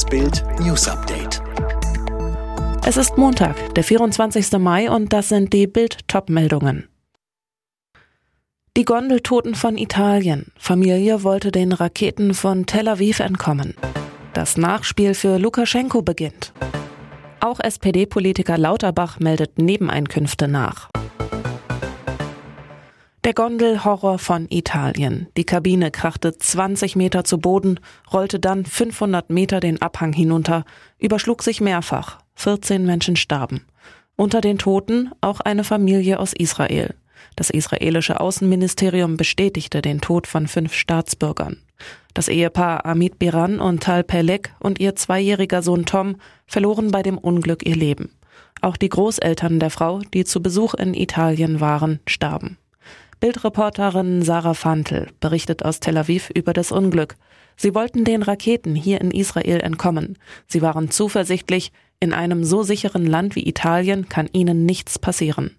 Das Bild News Update. Es ist Montag, der 24. Mai und das sind die Bild Top-Meldungen. Die Gondeltoten von Italien. Familie wollte den Raketen von Tel Aviv entkommen. Das Nachspiel für Lukaschenko beginnt. Auch SPD-Politiker Lauterbach meldet Nebeneinkünfte nach. Der Gondelhorror von Italien. Die Kabine krachte 20 Meter zu Boden, rollte dann 500 Meter den Abhang hinunter, überschlug sich mehrfach. 14 Menschen starben. Unter den Toten auch eine Familie aus Israel. Das israelische Außenministerium bestätigte den Tod von fünf Staatsbürgern. Das Ehepaar Amit Biran und Tal Pelek und ihr zweijähriger Sohn Tom verloren bei dem Unglück ihr Leben. Auch die Großeltern der Frau, die zu Besuch in Italien waren, starben. Bildreporterin Sarah Fantel berichtet aus Tel Aviv über das Unglück. Sie wollten den Raketen hier in Israel entkommen. Sie waren zuversichtlich, in einem so sicheren Land wie Italien kann ihnen nichts passieren.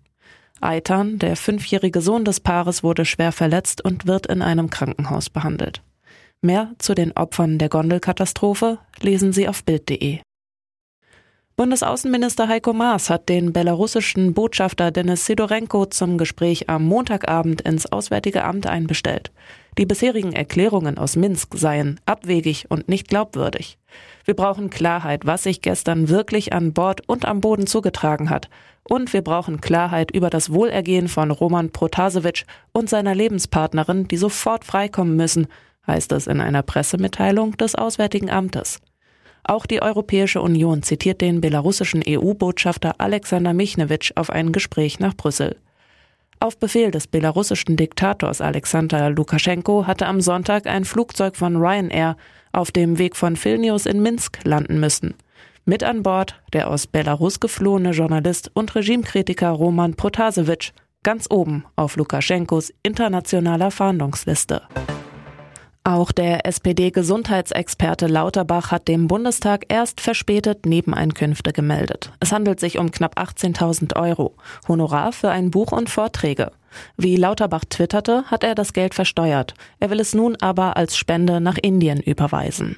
Eitan, der fünfjährige Sohn des Paares, wurde schwer verletzt und wird in einem Krankenhaus behandelt. Mehr zu den Opfern der Gondelkatastrophe lesen Sie auf Bild.de. Bundesaußenminister Heiko Maas hat den belarussischen Botschafter Denis Sidorenko zum Gespräch am Montagabend ins Auswärtige Amt einbestellt. Die bisherigen Erklärungen aus Minsk seien abwegig und nicht glaubwürdig. Wir brauchen Klarheit, was sich gestern wirklich an Bord und am Boden zugetragen hat. Und wir brauchen Klarheit über das Wohlergehen von Roman Protasevich und seiner Lebenspartnerin, die sofort freikommen müssen, heißt es in einer Pressemitteilung des Auswärtigen Amtes. Auch die Europäische Union zitiert den belarussischen EU-Botschafter Alexander Michnewitsch auf ein Gespräch nach Brüssel. Auf Befehl des belarussischen Diktators Alexander Lukaschenko hatte am Sonntag ein Flugzeug von Ryanair auf dem Weg von Vilnius in Minsk landen müssen. Mit an Bord der aus Belarus geflohene Journalist und Regimekritiker Roman Protasevich, ganz oben auf Lukaschenkos internationaler Fahndungsliste. Auch der SPD-Gesundheitsexperte Lauterbach hat dem Bundestag erst verspätet Nebeneinkünfte gemeldet. Es handelt sich um knapp 18.000 Euro. Honorar für ein Buch und Vorträge. Wie Lauterbach twitterte, hat er das Geld versteuert. Er will es nun aber als Spende nach Indien überweisen.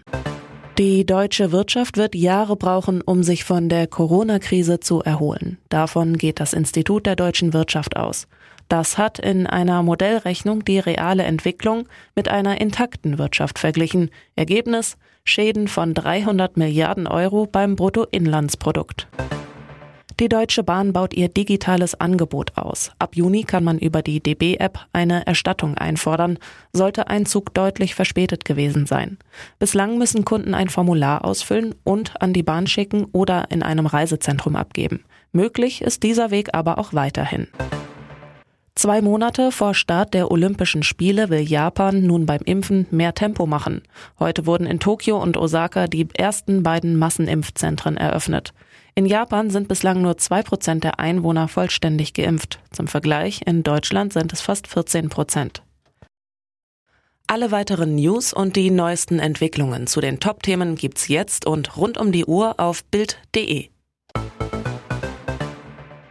Die deutsche Wirtschaft wird Jahre brauchen, um sich von der Corona-Krise zu erholen. Davon geht das Institut der deutschen Wirtschaft aus. Das hat in einer Modellrechnung die reale Entwicklung mit einer intakten Wirtschaft verglichen. Ergebnis Schäden von 300 Milliarden Euro beim Bruttoinlandsprodukt. Die Deutsche Bahn baut ihr digitales Angebot aus. Ab Juni kann man über die DB-App eine Erstattung einfordern, sollte ein Zug deutlich verspätet gewesen sein. Bislang müssen Kunden ein Formular ausfüllen und an die Bahn schicken oder in einem Reisezentrum abgeben. Möglich ist dieser Weg aber auch weiterhin. Zwei Monate vor Start der Olympischen Spiele will Japan nun beim Impfen mehr Tempo machen. Heute wurden in Tokio und Osaka die ersten beiden Massenimpfzentren eröffnet. In Japan sind bislang nur zwei Prozent der Einwohner vollständig geimpft. Zum Vergleich, in Deutschland sind es fast 14 Prozent. Alle weiteren News und die neuesten Entwicklungen zu den Top-Themen gibt's jetzt und rund um die Uhr auf Bild.de.